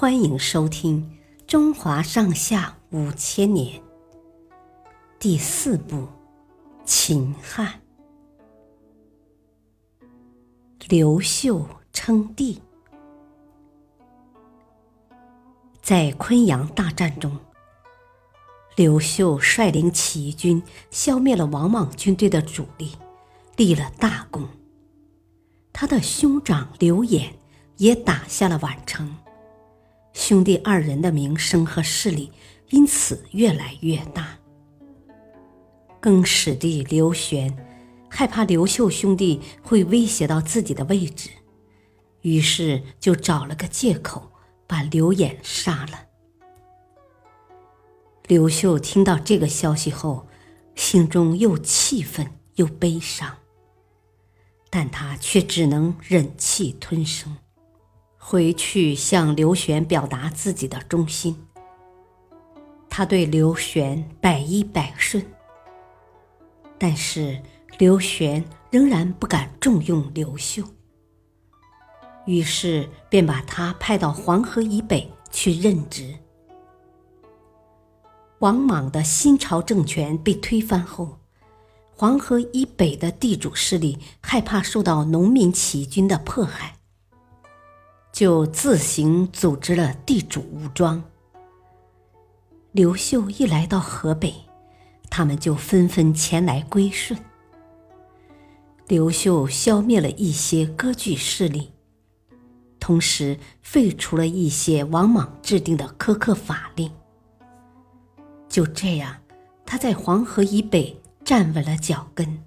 欢迎收听《中华上下五千年》第四部《秦汉》。刘秀称帝，在昆阳大战中，刘秀率领起义军消灭了王莽军队的主力，立了大功。他的兄长刘演也打下了宛城。兄弟二人的名声和势力因此越来越大。更始帝刘玄害怕刘秀兄弟会威胁到自己的位置，于是就找了个借口把刘演杀了。刘秀听到这个消息后，心中又气愤又悲伤，但他却只能忍气吞声。回去向刘玄表达自己的忠心，他对刘玄百依百顺，但是刘玄仍然不敢重用刘秀，于是便把他派到黄河以北去任职。王莽的新朝政权被推翻后，黄河以北的地主势力害怕受到农民起义军的迫害。就自行组织了地主武装。刘秀一来到河北，他们就纷纷前来归顺。刘秀消灭了一些割据势力，同时废除了一些王莽制定的苛刻法令。就这样，他在黄河以北站稳了脚跟，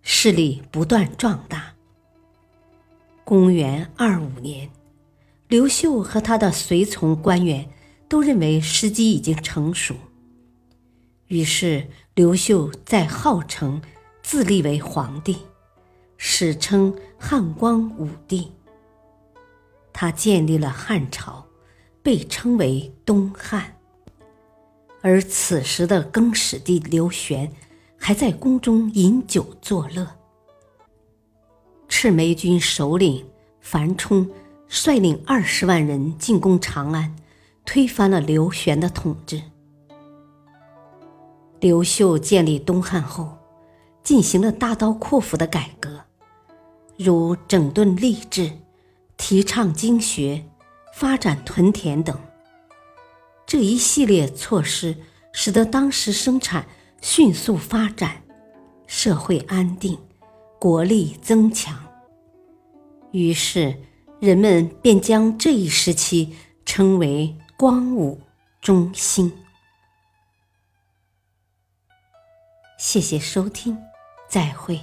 势力不断壮大。公元二五年。刘秀和他的随从官员都认为时机已经成熟，于是刘秀在号城自立为皇帝，史称汉光武帝。他建立了汉朝，被称为东汉。而此时的更始帝刘玄还在宫中饮酒作乐。赤眉军首领樊冲。率领二十万人进攻长安，推翻了刘玄的统治。刘秀建立东汉后，进行了大刀阔斧的改革，如整顿吏治、提倡经学、发展屯田等。这一系列措施使得当时生产迅速发展，社会安定，国力增强。于是。人们便将这一时期称为“光武中兴”。谢谢收听，再会。